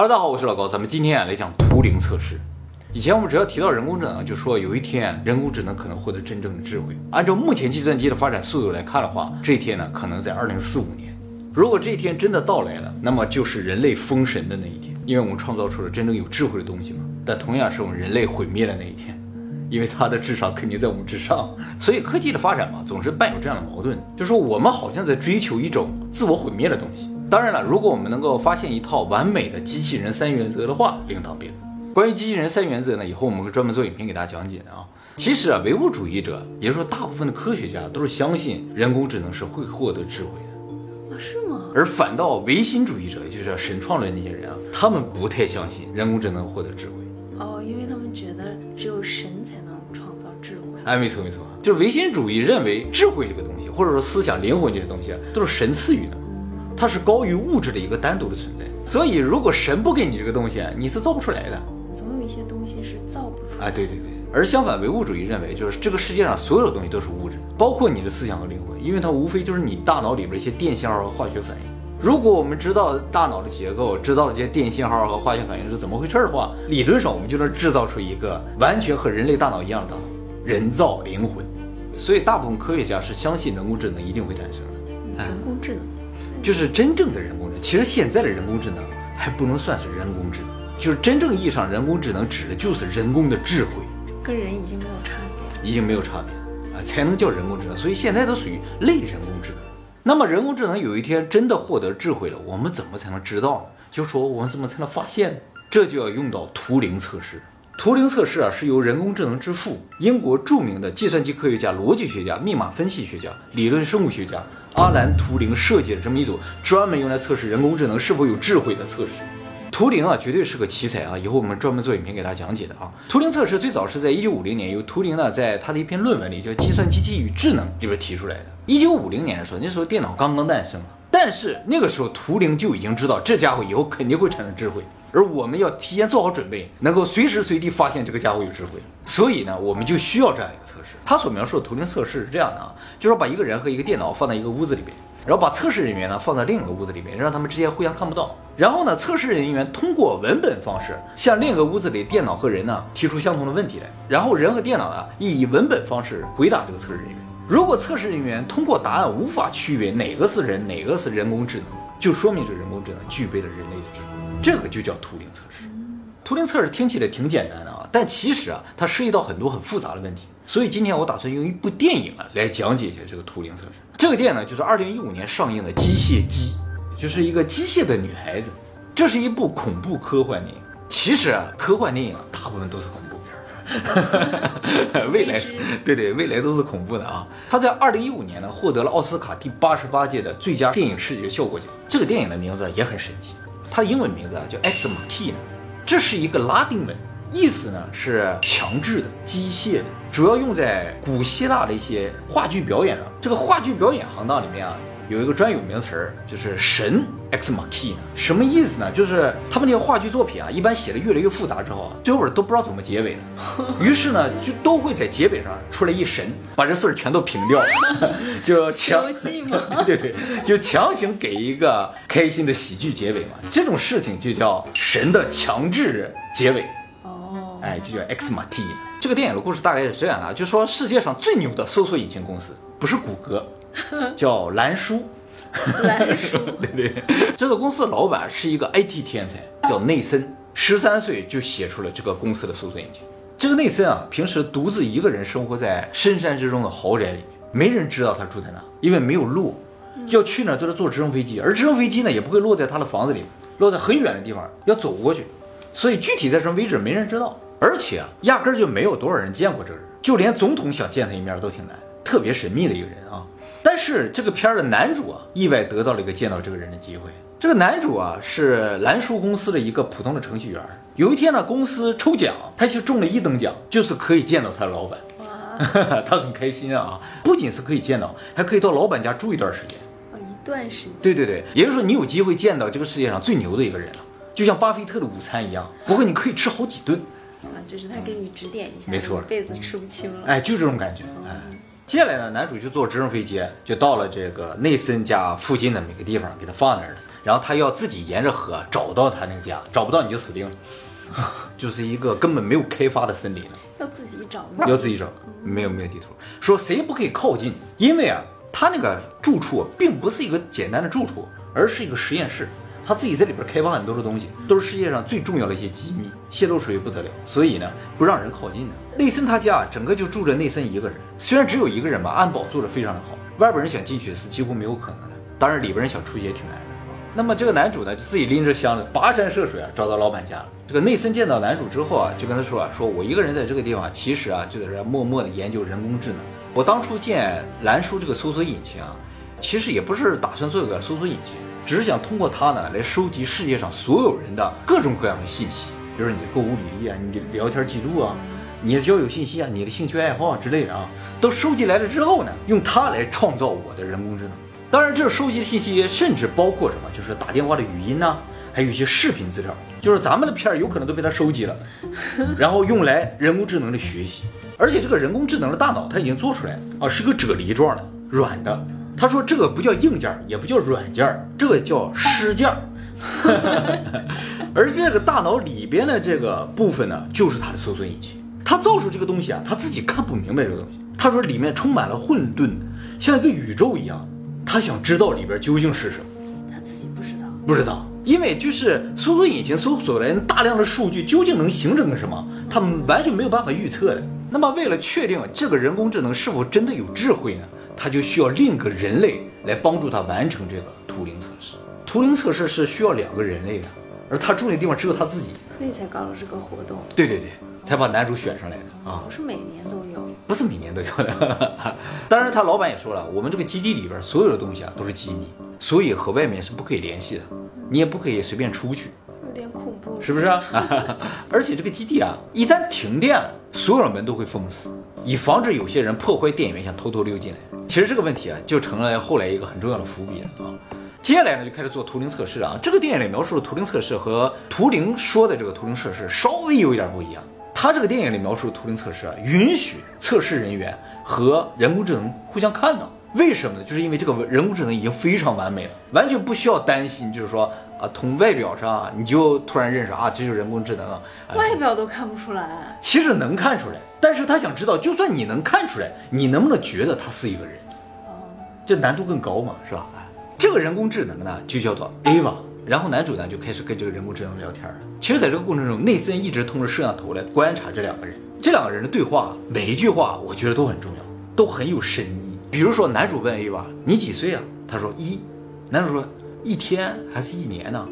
Hello，大家好，我是老高，咱们今天啊来讲图灵测试。以前我们只要提到人工智能，就说有一天人工智能可能获得真正的智慧。按照目前计算机的发展速度来看的话，这一天呢可能在二零四五年。如果这一天真的到来了，那么就是人类封神的那一天，因为我们创造出了真正有智慧的东西嘛。但同样是我们人类毁灭的那一天，因为它的智商肯定在我们之上。所以科技的发展嘛，总是伴有这样的矛盾，就是说我们好像在追求一种自我毁灭的东西。当然了，如果我们能够发现一套完美的机器人三原则的话，另当别论。关于机器人三原则呢，以后我们会专门做影片给大家讲解的啊。其实啊，唯物主义者，也就是说大部分的科学家都是相信人工智能是会获得智慧的啊？是吗？而反倒唯心主义者，也就是神创论那些人啊，他们不太相信人工智能获得智慧。哦，因为他们觉得只有神才能创造智慧。哎，没错没错，就是唯心主义认为智慧这个东西，或者说思想、灵魂这些东西，都是神赐予的。它是高于物质的一个单独的存在，所以如果神不给你这个东西，你是造不出来的。总有一些东西是造不出来。哎，对对对。而相反，唯物主义认为，就是这个世界上所有的东西都是物质，包括你的思想和灵魂，因为它无非就是你大脑里边一些电信号和化学反应。如果我们知道大脑的结构，知道了这些电信号和化学反应是怎么回事的话，理论上我们就能制造出一个完全和人类大脑一样的大脑，人造灵魂。所以，大部分科学家是相信人工智能一定会诞生的。人工智能。就是真正的人工智能，其实现在的人工智能还不能算是人工智能，就是真正意义上人工智能指的就是人工的智慧，跟人已经没有差别，已经没有差别啊，才能叫人工智能。所以现在都属于类人工智能。那么人工智能有一天真的获得智慧了，我们怎么才能知道呢？就说我们怎么才能发现呢？这就要用到图灵测试。图灵测试啊，是由人工智能之父、英国著名的计算机科学家、逻辑学家、密码分析学家、理论生物学家。阿兰·图灵设计了这么一组专门用来测试人工智能是否有智慧的测试。图灵啊，绝对是个奇才啊！以后我们专门做影片给大家讲解的啊。图灵测试最早是在一九五零年由图灵呢在他的一篇论文里叫《计算机器与智能》里边提出来的。一九五零年的时候，那时候电脑刚刚诞生，但是那个时候图灵就已经知道这家伙以后肯定会产生智慧。而我们要提前做好准备，能够随时随地发现这个家伙有智慧。所以呢，我们就需要这样一个测试。他所描述的图灵测试是这样的啊，就是把一个人和一个电脑放在一个屋子里边，然后把测试人员呢放在另一个屋子里边，让他们之间互相看不到。然后呢，测试人员通过文本方式向另一个屋子里电脑和人呢提出相同的问题来，然后人和电脑呢以文本方式回答这个测试人员。如果测试人员通过答案无法区别哪个是人，哪个是人工智能，就说明这人工智能具备了人类的智能。这个就叫图灵测试。图灵测试听起来挺简单的啊，但其实啊，它涉及到很多很复杂的问题。所以今天我打算用一部电影啊来讲解一下这个图灵测试。这个电影呢，就是二零一五年上映的《机械姬》，就是一个机械的女孩子。这是一部恐怖科幻电影。其实啊，科幻电影啊，大部分都是恐怖片。未来，对对，未来都是恐怖的啊。他在二零一五年呢，获得了奥斯卡第八十八届的最佳电影视觉效果奖。这个电影的名字也很神奇。它的英文名字啊叫 Ex Machina，这是一个拉丁文，意思呢是强制的、机械的，主要用在古希腊的一些话剧表演上。这个话剧表演行当里面啊。有一个专有名词儿，就是神 ex machina，什么意思呢？就是他们那些话剧作品啊，一般写的越来越复杂之后啊，最后都不知道怎么结尾了。于是呢，就都会在结尾上出来一神，把这事儿全都平掉，就强 对对对，就强行给一个开心的喜剧结尾嘛。这种事情就叫神的强制结尾。哦，哎，就叫 ex machina。这个电影的故事大概是这样啊，就说世界上最牛的搜索引擎公司不是谷歌。叫蓝书，对对，这个公司的老板是一个 IT 天才，叫内森，十三岁就写出了这个公司的搜索引擎。这个内森啊，平时独自一个人生活在深山之中的豪宅里面，没人知道他住在哪，因为没有路，要去哪都是坐直升飞机，而直升飞机呢也不会落在他的房子里，落在很远的地方，要走过去，所以具体在什么位置没人知道，而且啊，压根就没有多少人见过这个人，就连总统想见他一面都挺难，特别神秘的一个人啊。但是这个片儿的男主啊，意外得到了一个见到这个人的机会。这个男主啊，是蓝叔公司的一个普通的程序员。有一天呢，公司抽奖，他就中了一等奖，就是可以见到他的老板。哇，他很开心啊！不仅是可以见到，还可以到老板家住一段时间。哦，一段时间。对对对，也就是说，你有机会见到这个世界上最牛的一个人了，就像巴菲特的午餐一样。不过你可以吃好几顿。啊，就是他给你指点一下。没错，一辈子吃不清了。哎，就这种感觉。哎。接下来呢，男主就坐直升飞机，就到了这个内森家附近的每个地方，给他放那儿了。然后他要自己沿着河找到他那个家，找不到你就死定了，就是一个根本没有开发的森林了。要自己找吗？要自己找，没有没有地图。说谁也不可以靠近，因为啊，他那个住处并不是一个简单的住处，而是一个实验室。他自己在里边开发很多的东西，都是世界上最重要的一些机密，泄露出去不得了。所以呢，不让人靠近的。内森他家整个就住着内森一个人，虽然只有一个人吧，安保做得非常的好，外边人想进去是几乎没有可能的。当然里边人想出去也挺难的。那么这个男主呢，就自己拎着箱子跋山涉水啊，找到老板家了。这个内森见到男主之后啊，就跟他说啊，说我一个人在这个地方，其实啊就在这默默的研究人工智能。我当初建蓝叔这个搜索引擎啊，其实也不是打算做一个搜索引擎。只是想通过它呢来收集世界上所有人的各种各样的信息，比如说你的购物履历啊、你的聊天记录啊、你的交友信息啊、你的兴趣爱好啊之类的啊，都收集来了之后呢，用它来创造我的人工智能。当然，这收集的信息甚至包括什么，就是打电话的语音呐，还有一些视频资料，就是咱们的片儿有可能都被它收集了，然后用来人工智能的学习。而且这个人工智能的大脑它已经做出来了啊，是个啫喱状的，软的。他说这个不叫硬件，也不叫软件，这个叫湿件。而这个大脑里边的这个部分呢，就是他的搜索引擎。他造出这个东西啊，他自己看不明白这个东西。他说里面充满了混沌，像一个宇宙一样。他想知道里边究竟是什么，他自己不知道，不知道，因为就是搜索引擎搜索来大量的数据，究竟能形成个什么，他们完全没有办法预测的。那么为了确定这个人工智能是否真的有智慧呢？他就需要另一个人类来帮助他完成这个图灵测试。图灵测试是需要两个人类的，而他住那地方只有他自己，所以才搞了这个活动。对对对，才把男主选上来的啊。不是每年都有，不是每年都有的。当然，他老板也说了，我们这个基地里边所有的东西啊都是机密，所以和外面是不可以联系的，你也不可以随便出去。怖，是不是啊？而且这个基地啊，一旦停电了，所有的门都会封死，以防止有些人破坏电源想偷偷溜进来。其实这个问题啊，就成了后来一个很重要的伏笔了啊。接下来呢，就开始做图灵测试啊。这个电影里描述的图灵测试和图灵说的这个图灵测试稍微有一点不一样。他这个电影里描述的图灵测试啊，允许测试人员和人工智能互相看到。为什么呢？就是因为这个人工智能已经非常完美了，完全不需要担心，就是说啊，从外表上你就突然认识啊，这就是人工智能啊。外表都看不出来，其实能看出来，但是他想知道，就算你能看出来，你能不能觉得他是一个人？哦，这难度更高嘛，是吧？哎，这个人工智能呢，就叫做 Ava。然后男主呢就开始跟这个人工智能聊天了。其实，在这个过程中，内森一直通过摄像头来观察这两个人，这两个人的对话，每一句话，我觉得都很重要，都很有深意。比如说，男主问 A 娃：“你几岁啊？”他说：“一。”男主说：“一天还是一年呢？”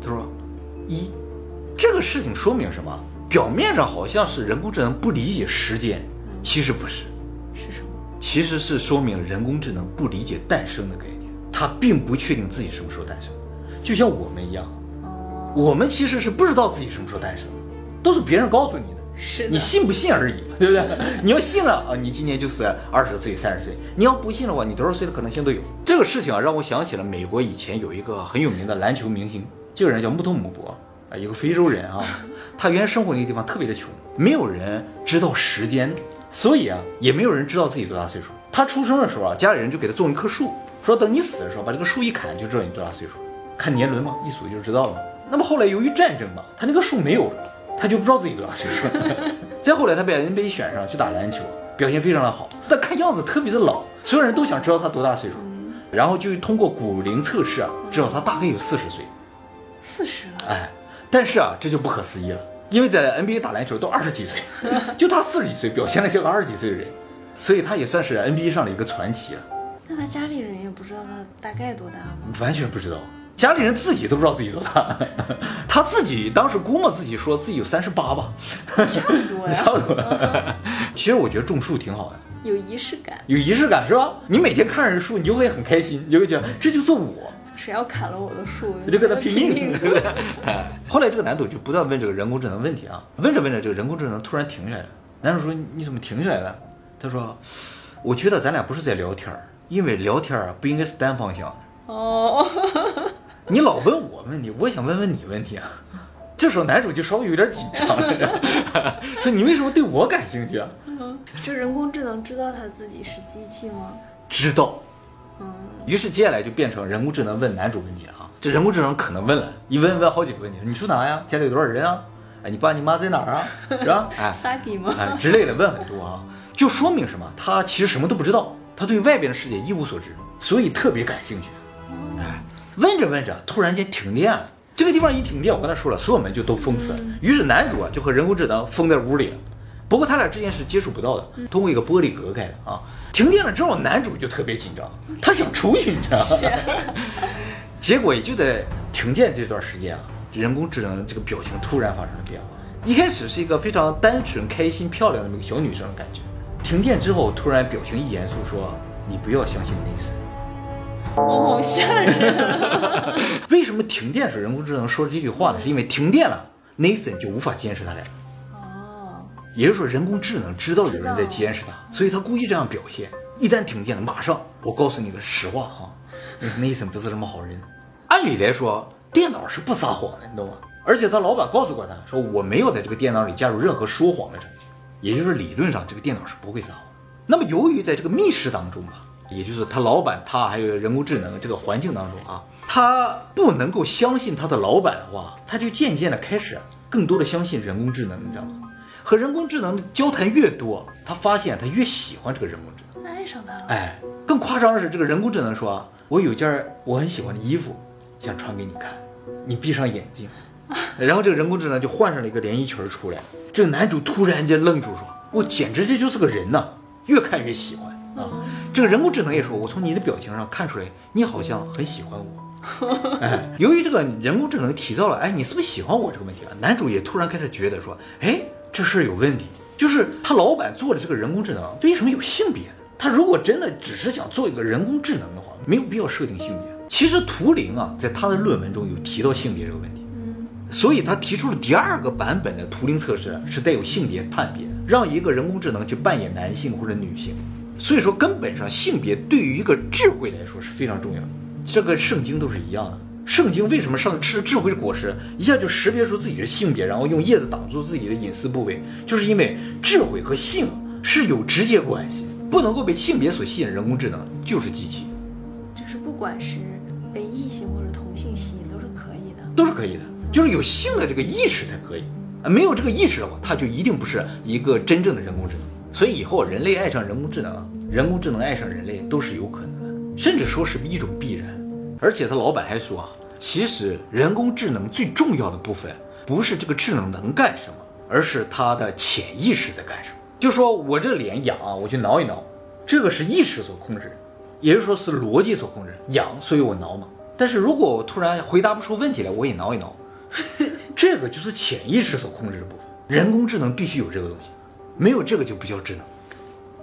他说：“一。”这个事情说明什么？表面上好像是人工智能不理解时间，其实不是。是什么？其实是说明人工智能不理解诞生的概念，它并不确定自己什么时候诞生，就像我们一样。哦。我们其实是不知道自己什么时候诞生的，都是别人告诉你的。是你信不信而已，对不对？你要信了啊，你今年就是二十岁、三十岁；你要不信的话，你多少岁的可能性都有。这个事情啊，让我想起了美国以前有一个很有名的篮球明星，这个人叫穆托姆博啊，一个非洲人啊。他原来生活那个地方特别的穷，没有人知道时间，所以啊，也没有人知道自己多大岁数。他出生的时候啊，家里人就给他种一棵树，说等你死的时候，把这个树一砍，就知道你多大岁数，看年轮嘛，一数就知道了。那么后来由于战争嘛，他那个树没有了。他就不知道自己多大岁数。再后来，他被 NBA 选上去打篮球，表现非常的好，但看样子特别的老，所有人都想知道他多大岁数。然后就通过骨龄测试啊，知道他大概有四十岁。四十了？哎，但是啊，这就不可思议了，因为在 NBA 打篮球都二十几岁，就他四十几岁，表现的像个二十几岁的人，所以他也算是 NBA 上的一个传奇了。那他家里人也不知道他大概多大吗？完全不知道。家里人自己都不知道自己多大，他自己当时估摸自己说自己有三十八吧，差不多呀，差不多。其实我觉得种树挺好的，有仪式感，有仪式感是吧？你每天看着树，你就会很开心，你就会觉得这就是我。谁要砍了我的树，我就跟他拼命，对不对？后来这个男主就不断问这个人工智能问题啊，问着问着，这个人工智能突然停下来了。男主说：“你怎么停下来了？”他说：“我觉得咱俩不是在聊天儿，因为聊天啊不应该是单方向的。”哦。你老问我问题，我也想问问你问题啊。这时候男主就稍微有点紧张了，说你为什么对我感兴趣啊？这人工智能知道他自己是机器吗？知道。嗯。于是接下来就变成人工智能问男主问题了啊。这人工智能可能问了，一问问好几个问题，你住哪呀？家里有多少人啊？哎，你爸你妈在哪儿啊？是吧？哎 Sagi 吗？哎之类的问很多啊，就说明什么？他其实什么都不知道，他对外边的世界一无所知，所以特别感兴趣。哎，问着问着，突然间停电了。这个地方一停电，我刚才说了，所有门就都封死了。于是男主啊就和人工智能封在屋里了。不过他俩之间是接触不到的，通过一个玻璃隔开的啊。停电了之后，男主就特别紧张，他想出去，你知道吗？结果也就在停电这段时间啊，人工智能这个表情突然发生了变化。一开始是一个非常单纯、开心、漂亮的那么一个小女生的感觉，停电之后突然表情一严肃说：“你不要相信内好吓人！” 为什么停电时人工智能说这句话呢？是因为停电了，Nathan 就无法监视他俩。哦，也就是说，人工智能知道有人在监视他，所以他故意这样表现。一旦停电了，马上我告诉你个实话哈，那个 Nathan 不是什么好人。按理来说，电脑是不撒谎的，你懂吗？而且他老板告诉过他说，我没有在这个电脑里加入任何说谎的程序，也就是理论上这个电脑是不会撒谎。那么由于在这个密室当中吧，也就是他老板他还有人工智能这个环境当中啊，他不能够相信他的老板的话，他就渐渐的开始更多的相信人工智能，你知道吗？和人工智能交谈越多，他发现他越喜欢这个人工智能。爱上他了。哎，更夸张的是，这个人工智能说：“我有件我很喜欢的衣服，想穿给你看，你闭上眼睛。”然后这个人工智能就换上了一个连衣裙出来。这个男主突然间愣住，说：“我简直这就是个人呐！”越看越喜欢啊。这个人工智能也说：“我从你的表情上看出来，你好像很喜欢我。”哎，由于这个人工智能提到了，哎，你是不是喜欢我这个问题啊？男主也突然开始觉得说，哎，这事儿有问题。就是他老板做的这个人工智能为什么有性别？他如果真的只是想做一个人工智能的话，没有必要设定性别。其实图灵啊，在他的论文中有提到性别这个问题，所以他提出了第二个版本的图灵测试是带有性别判别的，让一个人工智能去扮演男性或者女性。所以说，根本上性别对于一个智慧来说是非常重要的。这个圣经都是一样的。圣经为什么上吃智慧的果实，一下就识别出自己的性别，然后用叶子挡住自己的隐私部位，就是因为智慧和性是有直接关系，不能够被性别所吸引。人工智能就是机器，就是不管是被异性或者同性吸引，都是可以的。都是可以的，就是有性的这个意识才可以。啊，没有这个意识的话，它就一定不是一个真正的人工智能。所以以后人类爱上人工智能，人工智能爱上人类都是有可能的，甚至说是一种必然。而且他老板还说啊，其实人工智能最重要的部分不是这个智能能干什么，而是它的潜意识在干什么。就说我这脸痒啊，我去挠一挠，这个是意识所控制，也就是说是逻辑所控制，痒，所以我挠嘛。但是如果我突然回答不出问题来，我也挠一挠，这个就是潜意识所控制的部分。人工智能必须有这个东西，没有这个就不叫智能，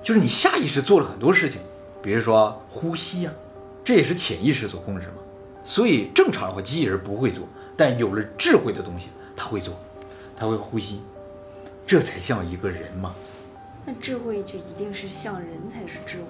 就是你下意识做了很多事情，比如说呼吸啊，这也是潜意识所控制嘛。所以正常的话，机器人不会做，但有了智慧的东西，它会做，它会呼吸，这才像一个人嘛。那智慧就一定是像人才是智慧。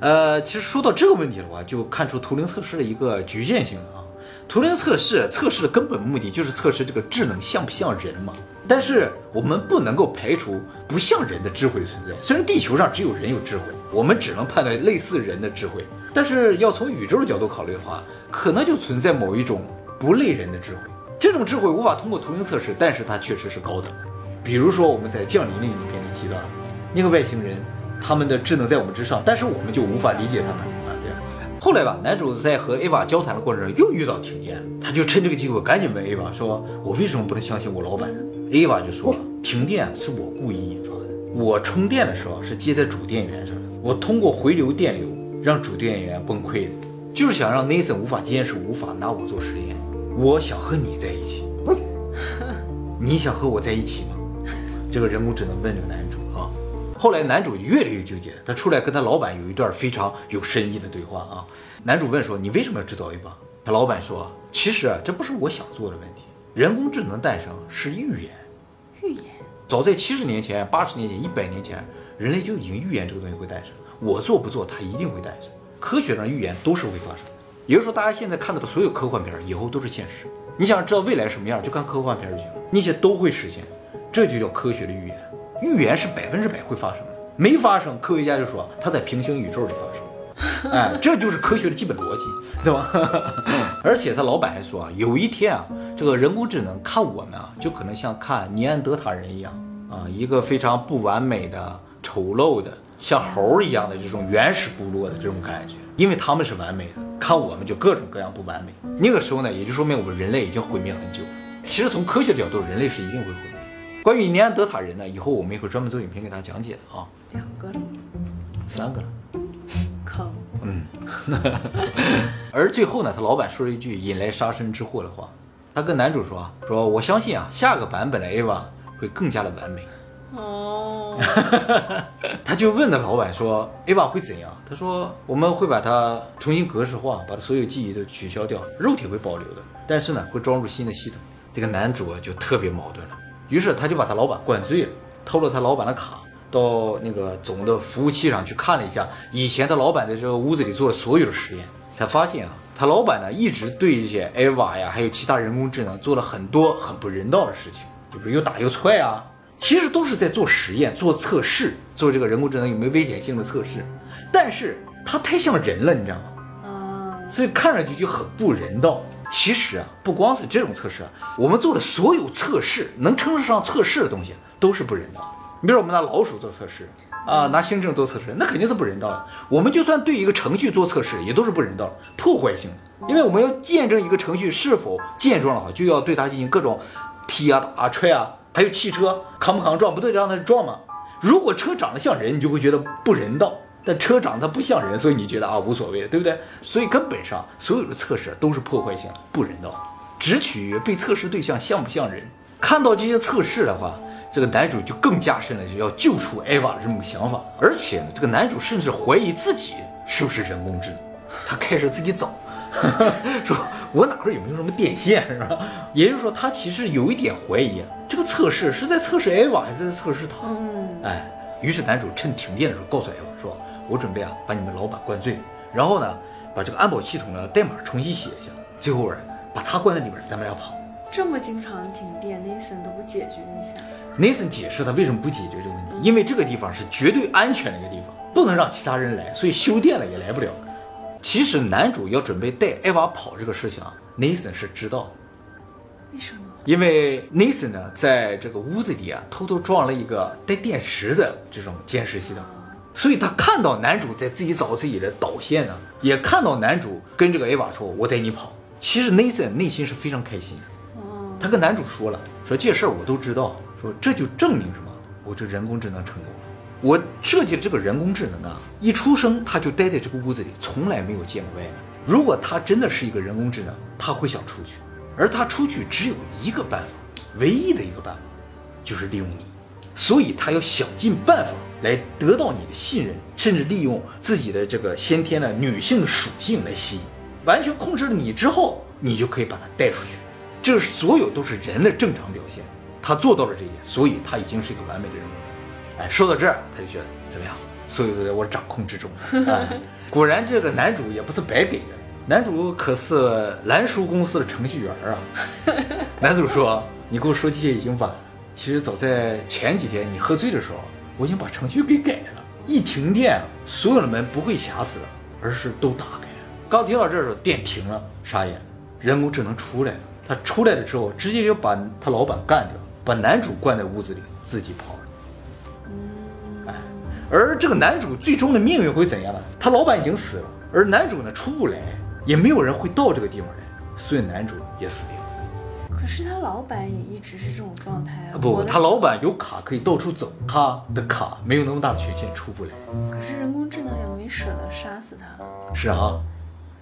呃，其实说到这个问题的话，就看出图灵测试的一个局限性了啊。图灵测试测试的根本目的就是测试这个智能像不像人嘛。但是我们不能够排除不像人的智慧存在。虽然地球上只有人有智慧，我们只能判断类似人的智慧，但是要从宇宙的角度考虑的话，可能就存在某一种不类人的智慧。这种智慧无法通过图灵测试，但是它确实是高等的。比如说我们在《降临》的影片里提到那个外星人，他们的智能在我们之上，但是我们就无法理解他们，后来吧，男主在和 A 娃交谈的过程中又遇到停电了，他就趁这个机会赶紧问 A 娃说：“我为什么不能相信我老板呢？”A 娃就说：“停电是我故意引发的，我充电的时候是接在主电源上的，我通过回流电流让主电源崩溃的，就是想让 Nathan 无法监视，无法拿我做实验。我想和你在一起，你想和我在一起吗？”这个人工智能问这个男主啊。后来男主越来越纠结，他出来跟他老板有一段非常有深意的对话啊。男主问说：“你为什么要制造 A 八？”他老板说：“其实啊，这不是我想做的问题。人工智能诞生是预言，预言早在七十年前、八十年前、一百年前，人类就已经预言这个东西会诞生。我做不做，它一定会诞生。科学上预言都是会发生的。也就是说，大家现在看到的所有科幻片儿，以后都是现实。你想知道未来什么样，就看科幻片儿就行了，那些都会实现。这就叫科学的预言。预言是百分之百会发生的，没发生，科学家就说它在平行宇宙里发生。哎，这就是科学的基本逻辑，对吧？而且他老板还说啊，有一天啊，这个人工智能看我们啊，就可能像看尼安德塔人一样啊，一个非常不完美的、丑陋的，像猴儿一样的这种原始部落的这种感觉，因为他们是完美的，看我们就各种各样不完美。那个时候呢，也就说明我们人类已经毁灭很久。其实从科学角度，人类是一定会毁灭。关于尼安德塔人呢，以后我们也会专门做影片给大家讲解的啊。两个了，三个了。坑。嗯，而最后呢，他老板说了一句引来杀身之祸的话，他跟男主说啊，说我相信啊，下个版本的 Ava 会更加的完美。哦，他就问那老板说，Ava 会怎样？他说我们会把它重新格式化，把它所有记忆都取消掉，肉体会保留的，但是呢，会装入新的系统。这个男主啊就特别矛盾了。于是他就把他老板灌醉了，偷了他老板的卡，到那个总的服务器上去看了一下以前他老板在这个屋子里做的所有的实验，才发现啊，他老板呢一直对这些 Ava 呀，还有其他人工智能做了很多很不人道的事情，就比如又打又踹啊，其实都是在做实验、做测试、做这个人工智能有没有危险性的测试，但是他太像人了，你知道吗？啊，所以看上去就很不人道。其实啊，不光是这种测试啊，我们做的所有测试能称得上测试的东西都是不人道的。你比如我们拿老鼠做测试啊，拿星星做测试，那肯定是不人道的。我们就算对一个程序做测试，也都是不人道、破坏性的。因为我们要验证一个程序是否健壮的话，就要对它进行各种踢啊、打啊、踹啊，还有汽车扛不扛撞，不对，让它撞吗？如果车长得像人，你就会觉得不人道。但车长得不像人，所以你觉得啊无所谓，对不对？所以根本上所有的测试都是破坏性、不人道的，只取决于被测试对象像不像人。看到这些测试的话，这个男主就更加深了就要救出艾娃的这么个想法。而且呢，这个男主甚至怀疑自己是不是人工智能，他开始自己找，说我哪块有没有什么电线，是吧？也就是说，他其实有一点怀疑啊，这个测试是在测试艾娃，还是在测试他？嗯，哎，于是男主趁停电的时候告诉艾娃说。我准备啊，把你们老板灌醉，然后呢，把这个安保系统的代码重新写一下，最后啊，把他关在里边，咱们俩跑。这么经常停电，Nathan 都不解决一下？Nathan 解释他为什么不解决这个问题，因为这个地方是绝对安全的一个地方，不能让其他人来，所以修电了也来不了。其实男主要准备带艾娃跑这个事情啊，Nathan 是知道的。为什么？因为 Nathan 呢，在这个屋子里啊，偷偷装了一个带电池的这种监视系统。所以他看到男主在自己找自己的导线呢，也看到男主跟这个 A 娃说：“我带你跑。”其实 Nathan 内心是非常开心。他跟男主说了：“说这事儿我都知道。说这就证明什么？我这人工智能成功了。我设计这个人工智能啊，一出生他就待在这个屋子里，从来没有见过外面。如果他真的是一个人工智能，他会想出去，而他出去只有一个办法，唯一的一个办法，就是利用你。所以他要想尽办法。”来得到你的信任，甚至利用自己的这个先天的女性的属性来吸引，完全控制了你之后，你就可以把它带出去。这所有都是人的正常表现。他做到了这一点，所以他已经是一个完美的人物。哎，说到这儿，他就觉得怎么样？所有都在我掌控之中。哎，果然这个男主也不是白给的，男主可是蓝叔公司的程序员啊。男主说：“你给我说这些已经晚了。其实早在前几天你喝醉的时候。”我已经把程序给改了，一停电，所有的门不会卡死，而是都打开了。刚听到这时候，电停了，傻眼，人工智能出来了。他出来了之后，直接就把他老板干掉，把男主关在屋子里，自己跑了。哎，而这个男主最终的命运会怎样呢？他老板已经死了，而男主呢出不来，也没有人会到这个地方来，所以男主也死定了。可是他老板也一直是这种状态啊！不，他老板有卡可以到处走，他的卡没有那么大的权限，出不来。可是人工智能也没舍得杀死他。是啊，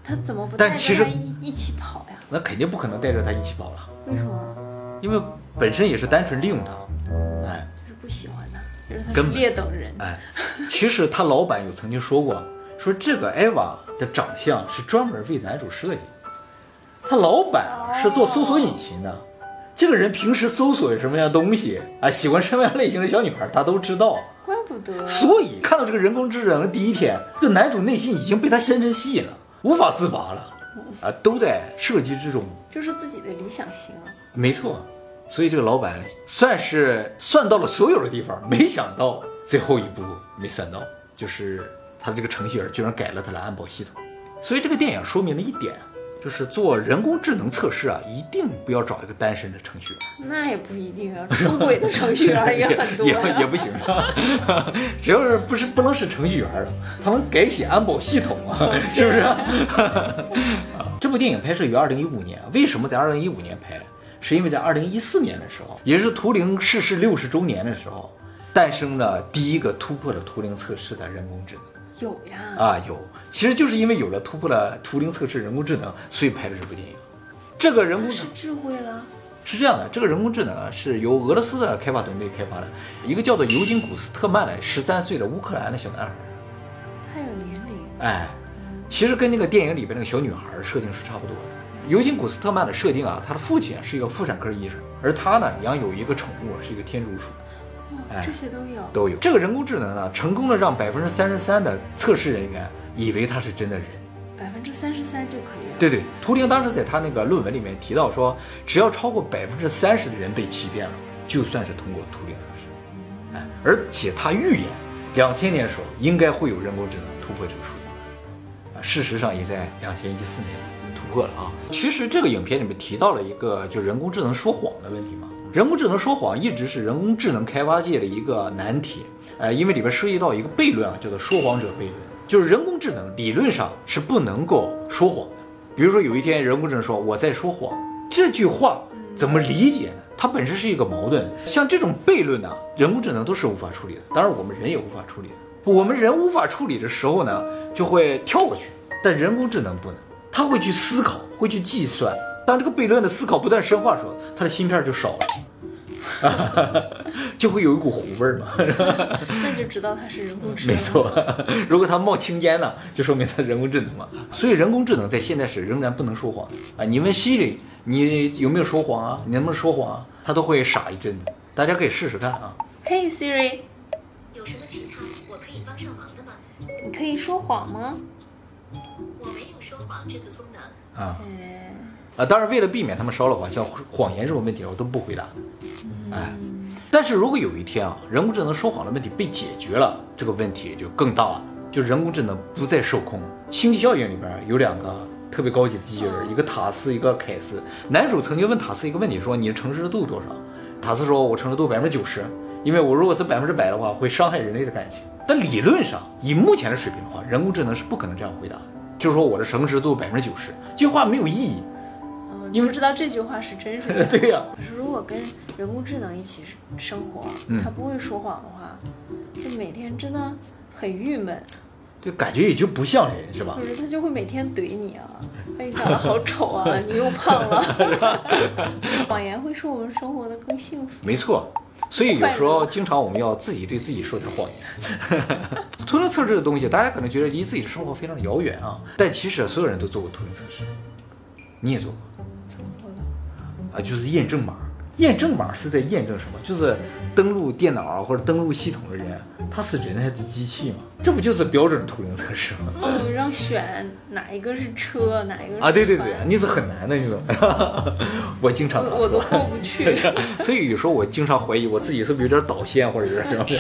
他怎么不带着他一一起跑呀？那肯定不可能带着他一起跑了。为什么？因为本身也是单纯利用他，哎，就是不喜欢他，就是他是劣等人。哎，其实他老板有曾经说过，说这个艾娃的长相是专门为男主设计。他老板是做搜索引擎的，这个人平时搜索什么样东西啊，喜欢什么样类型的小女孩，他都知道。怪不得。所以看到这个人工智能的第一天，这个男主内心已经被他深深吸引了，无法自拔了。啊，都在设计之中，就是自己的理想型啊。没错，所以这个老板算是算到了所有的地方，没想到最后一步没算到，就是他的这个程序员居然改了他的安保系统。所以这个电影说明了一点，就是做人工智能测试啊，一定不要找一个单身的程序员。那也不一定啊，出轨的程序员 也很多也呀。也不行是吧？只要是不是不能是程序员啊，他能改写安保系统啊，是不是？啊 这部电影拍摄于二零一五年，为什么在二零一五年拍？是因为在二零一四年的时候，也是图灵逝世六十周年的时候，诞生了第一个突破了图灵测试的人工智能。有呀，啊，有，其实就是因为有了突破了图灵测试人工智能，所以拍了这部电影。这个人工智是智慧了。是这样的，这个人工智能啊是由俄罗斯的开发团队开发的，一个叫做尤金古斯特曼的十三岁的乌克兰的小男孩。他有年龄，哎，其实跟那个电影里边那个小女孩设定是差不多的。尤金古斯特曼的设定啊，他的父亲是一个妇产科医生，而他呢养有一个宠物是一个天竺鼠。哎这些都有。都有。这个人工智能呢，成功的让百分之三十三的测试人员以为他是真的人。百分之三十三就可以了。对对，图灵当时在他那个论文里面提到说，只要超过百分之三十的人被欺骗了，就算是通过图灵测试。哎，而且他预言两千年的时候应该会有人工智能突破这个数字。啊，事实上也在两千一四年突破了啊。其实这个影片里面提到了一个就人工智能说谎的问题嘛。人工智能说谎一直是人工智能开发界的一个难题，呃，因为里边涉及到一个悖论啊，叫做说谎者悖论，就是人工智能理论上是不能够说谎的。比如说有一天人工智能说我在说谎，这句话怎么理解呢？它本身是一个矛盾，像这种悖论呢，人工智能都是无法处理的，当然我们人也无法处理的。我们人无法处理的时候呢，就会跳过去，但人工智能不能，它会去思考，会去计算。当这个悖论的思考不断深化的时候，它的芯片就少了，就会有一股糊味儿嘛。那就知道它是人工智能。没。错，如果它冒青烟了，就说明它人工智能嘛。所以人工智能在现在是仍然不能说谎啊。你问 Siri，你有没有说谎啊？你能不能说谎啊？它都会傻一阵子。大家可以试试看啊。嘿、Siri，有什么其他我可以帮上忙的吗？你可以说谎吗？我没有说谎这个功能。啊哎，啊！当然，为了避免他们烧了谎，像谎言这种问题，我都不回答的。哎，但是如果有一天啊，人工智能说谎的问题被解决了，这个问题就更大了，就人工智能不再受控。星际效应里边有两个特别高级的机器人，一个塔斯，一个凯斯。男主曾经问塔斯一个问题，说你的诚实度多少？塔斯说，我诚实度百分之九十，因为我如果是百分之百的话，会伤害人类的感情。但理论上，以目前的水平的话，人工智能是不可能这样回答的。就是说我的诚实度百分之九十，这句话没有意义。嗯，你们知道这句话是真是的。对呀、可是如果跟人工智能一起生活，嗯它不会说谎的话，就每天真的很郁闷，就感觉也就不像人，是吧就？是它就会每天怼你啊，哎，你长得好丑啊，你又胖了。谎言会使我们生活的更幸福。没错，所以有时候经常我们要自己对自己说点谎言。图灵测试的东西，大家可能觉得离自己的生活非常遥远啊，但其实所有人都做过图灵测试，你也做过？啊，就是验证码。验证码是在验证什么？就是登录电脑啊或者登录系统的人，他是人还是机器嘛？这不就是标准的图灵测试吗？哦，让选哪一个是车，哪一个是啊，对对对，船你是很难的，你懂？我经常打我我都，过不去。所以有时候我经常怀疑我自己是不是有点导线或者有点什么。